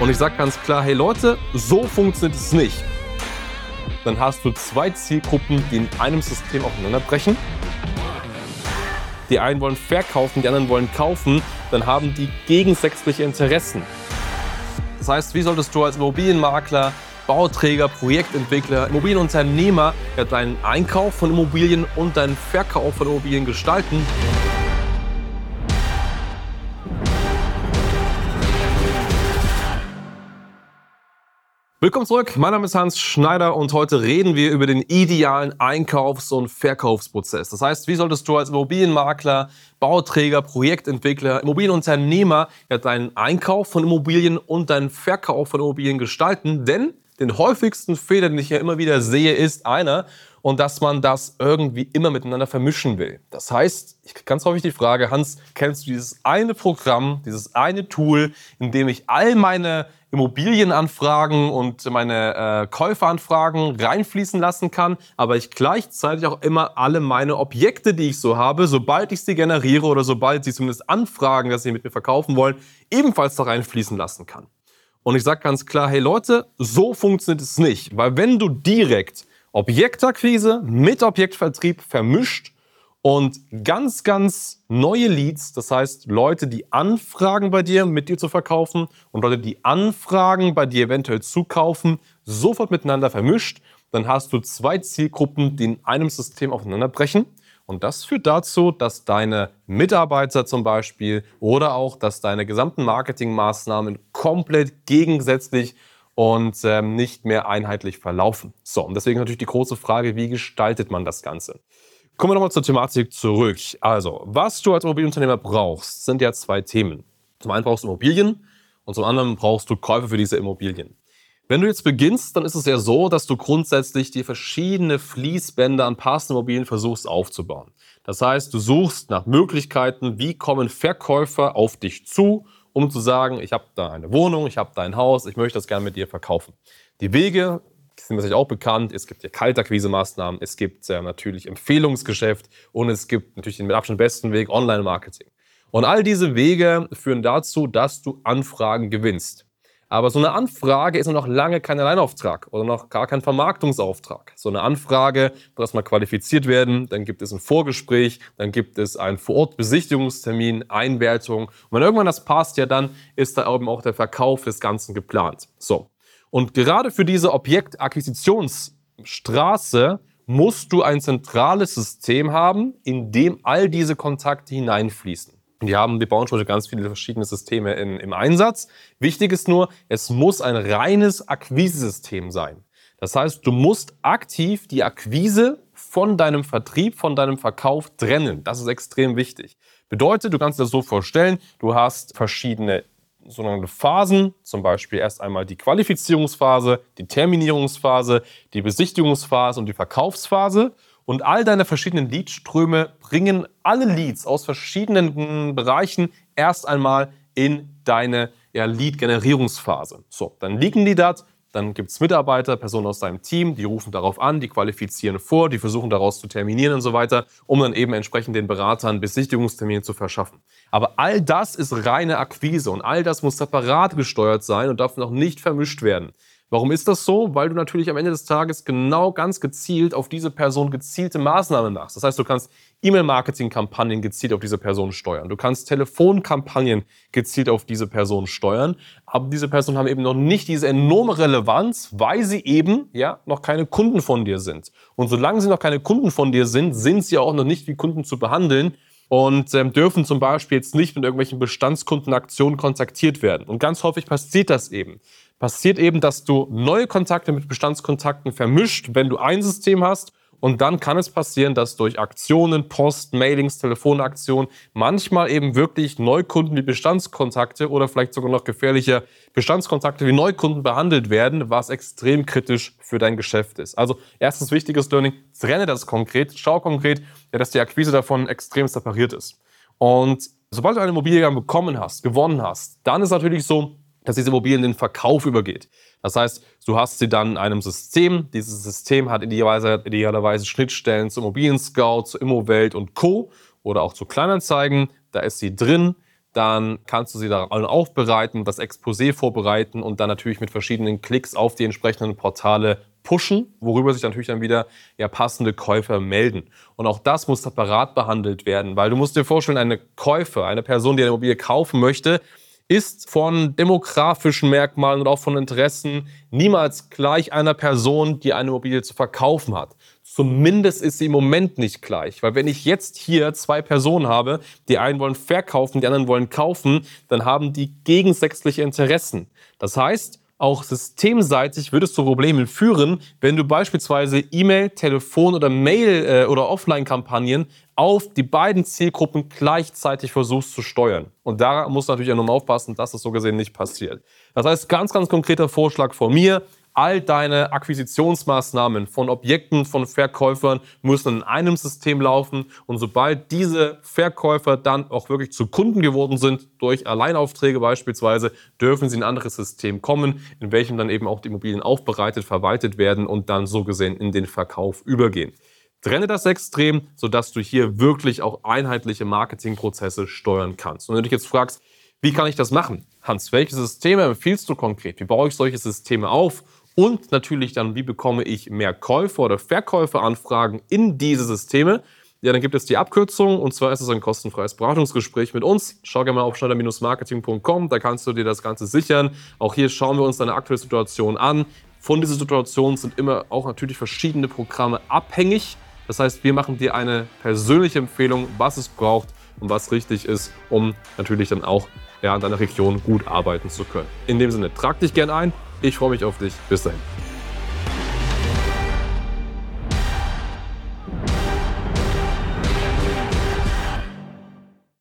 Und ich sage ganz klar, hey Leute, so funktioniert es nicht. Dann hast du zwei Zielgruppen, die in einem System aufeinanderbrechen. Die einen wollen verkaufen, die anderen wollen kaufen. Dann haben die gegensätzliche Interessen. Das heißt, wie solltest du als Immobilienmakler, Bauträger, Projektentwickler, Immobilienunternehmer ja, deinen Einkauf von Immobilien und deinen Verkauf von Immobilien gestalten? Willkommen zurück, mein Name ist Hans Schneider und heute reden wir über den idealen Einkaufs- und Verkaufsprozess. Das heißt, wie solltest du als Immobilienmakler, Bauträger, Projektentwickler, Immobilienunternehmer ja deinen Einkauf von Immobilien und deinen Verkauf von Immobilien gestalten? Denn den häufigsten Fehler, den ich ja immer wieder sehe, ist einer, und dass man das irgendwie immer miteinander vermischen will. Das heißt, ich ganz häufig die Frage, Hans, kennst du dieses eine Programm, dieses eine Tool, in dem ich all meine Immobilienanfragen und meine äh, Käuferanfragen reinfließen lassen kann, aber ich gleichzeitig auch immer alle meine Objekte, die ich so habe, sobald ich sie generiere oder sobald sie zumindest anfragen, dass sie mit mir verkaufen wollen, ebenfalls da reinfließen lassen kann. Und ich sage ganz klar, hey Leute, so funktioniert es nicht, weil wenn du direkt Objektakquise mit Objektvertrieb vermischt und ganz, ganz neue Leads, das heißt Leute, die anfragen bei dir, mit dir zu verkaufen und Leute, die anfragen, bei dir eventuell zu kaufen, sofort miteinander vermischt, dann hast du zwei Zielgruppen, die in einem System aufeinanderbrechen. Und das führt dazu, dass deine Mitarbeiter zum Beispiel oder auch, dass deine gesamten Marketingmaßnahmen komplett gegensätzlich und ähm, nicht mehr einheitlich verlaufen. So, und deswegen natürlich die große Frage, wie gestaltet man das Ganze? Kommen wir nochmal zur Thematik zurück. Also, was du als Immobilienunternehmer brauchst, sind ja zwei Themen. Zum einen brauchst du Immobilien und zum anderen brauchst du Käufer für diese Immobilien. Wenn du jetzt beginnst, dann ist es ja so, dass du grundsätzlich die verschiedene Fließbänder an passenden Immobilien versuchst aufzubauen. Das heißt, du suchst nach Möglichkeiten, wie kommen Verkäufer auf dich zu, um zu sagen, ich habe da eine Wohnung, ich habe da ein Haus, ich möchte das gerne mit dir verkaufen. Die Wege sind natürlich auch bekannt. Es gibt ja Kaltakquise-Maßnahmen, es gibt ja natürlich Empfehlungsgeschäft und es gibt natürlich den mit Abstand besten Weg Online-Marketing. Und all diese Wege führen dazu, dass du Anfragen gewinnst. Aber so eine Anfrage ist noch lange kein Alleinauftrag oder noch gar kein Vermarktungsauftrag. So eine Anfrage muss erstmal qualifiziert werden, dann gibt es ein Vorgespräch, dann gibt es einen Vorortbesichtigungstermin, Einwertung. Und wenn irgendwann das passt, ja dann ist da eben auch der Verkauf des Ganzen geplant. So. Und gerade für diese Objektakquisitionsstraße musst du ein zentrales System haben, in dem all diese Kontakte hineinfließen. Wir haben, wir bauen schon ganz viele verschiedene Systeme in, im Einsatz. Wichtig ist nur, es muss ein reines Akquisesystem sein. Das heißt, du musst aktiv die Akquise von deinem Vertrieb, von deinem Verkauf trennen. Das ist extrem wichtig. Bedeutet, du kannst dir das so vorstellen, du hast verschiedene sogenannte Phasen, zum Beispiel erst einmal die Qualifizierungsphase, die Terminierungsphase, die Besichtigungsphase und die Verkaufsphase. Und all deine verschiedenen Leadströme bringen alle Leads aus verschiedenen Bereichen erst einmal in deine ja, Lead-Generierungsphase. So, dann liegen die dort, dann gibt es Mitarbeiter, Personen aus deinem Team, die rufen darauf an, die qualifizieren vor, die versuchen daraus zu terminieren und so weiter, um dann eben entsprechend den Beratern Besichtigungstermine zu verschaffen. Aber all das ist reine Akquise und all das muss separat gesteuert sein und darf noch nicht vermischt werden. Warum ist das so? Weil du natürlich am Ende des Tages genau ganz gezielt auf diese Person gezielte Maßnahmen machst. Das heißt, du kannst E-Mail-Marketing-Kampagnen gezielt auf diese Person steuern. Du kannst Telefonkampagnen gezielt auf diese Person steuern. Aber diese Personen haben eben noch nicht diese enorme Relevanz, weil sie eben ja noch keine Kunden von dir sind. Und solange sie noch keine Kunden von dir sind, sind sie auch noch nicht wie Kunden zu behandeln und ähm, dürfen zum Beispiel jetzt nicht mit irgendwelchen Bestandskundenaktionen kontaktiert werden. Und ganz häufig passiert das eben passiert eben, dass du neue Kontakte mit Bestandskontakten vermischt, wenn du ein System hast. Und dann kann es passieren, dass durch Aktionen, Post, Mailings, Telefonaktionen manchmal eben wirklich Neukunden wie Bestandskontakte oder vielleicht sogar noch gefährlicher Bestandskontakte wie Neukunden behandelt werden, was extrem kritisch für dein Geschäft ist. Also erstes wichtiges Learning, trenne das konkret, schau konkret, dass die Akquise davon extrem separiert ist. Und sobald du eine Immobilie bekommen hast, gewonnen hast, dann ist natürlich so, dass diese Immobilie in den Verkauf übergeht. Das heißt, du hast sie dann in einem System. Dieses System hat idealerweise, idealerweise Schnittstellen zu Immobilien Scout, zu Immowelt und Co. oder auch zu Kleinanzeigen. Da ist sie drin. dann kannst du sie da aufbereiten, das Exposé vorbereiten und dann natürlich mit verschiedenen Klicks auf die entsprechenden Portale pushen, worüber sich natürlich dann wieder ja, passende Käufer melden. Und auch das muss separat behandelt werden, weil du musst dir vorstellen, eine Käufer, eine Person, die eine Immobilie kaufen möchte, ist von demografischen Merkmalen und auch von Interessen niemals gleich einer Person, die eine Immobilie zu verkaufen hat. Zumindest ist sie im Moment nicht gleich. Weil wenn ich jetzt hier zwei Personen habe, die einen wollen verkaufen, die anderen wollen kaufen, dann haben die gegensätzliche Interessen. Das heißt, auch systemseitig würde es zu Problemen führen, wenn du beispielsweise E-Mail, Telefon oder Mail äh, oder Offline-Kampagnen auf die beiden Zielgruppen gleichzeitig versuchst zu steuern. Und da muss natürlich auch nochmal aufpassen, dass das so gesehen nicht passiert. Das heißt, ganz, ganz konkreter Vorschlag von mir all deine Akquisitionsmaßnahmen von Objekten, von Verkäufern müssen in einem System laufen. Und sobald diese Verkäufer dann auch wirklich zu Kunden geworden sind, durch Alleinaufträge beispielsweise, dürfen sie in ein anderes System kommen, in welchem dann eben auch die Immobilien aufbereitet, verwaltet werden und dann so gesehen in den Verkauf übergehen. Trenne das extrem, sodass du hier wirklich auch einheitliche Marketingprozesse steuern kannst. Und wenn du dich jetzt fragst, wie kann ich das machen? Hans, welche Systeme empfiehlst du konkret? Wie baue ich solche Systeme auf? Und natürlich dann, wie bekomme ich mehr Käufer oder Verkäuferanfragen in diese Systeme? Ja, dann gibt es die Abkürzung und zwar ist es ein kostenfreies Beratungsgespräch mit uns. Schau gerne mal auf schneider-marketing.com, da kannst du dir das Ganze sichern. Auch hier schauen wir uns deine aktuelle Situation an. Von dieser Situation sind immer auch natürlich verschiedene Programme abhängig. Das heißt, wir machen dir eine persönliche Empfehlung, was es braucht und was richtig ist, um natürlich dann auch ja, in deiner Region gut arbeiten zu können. In dem Sinne, trag dich gern ein ich freue mich auf dich. Bis dahin.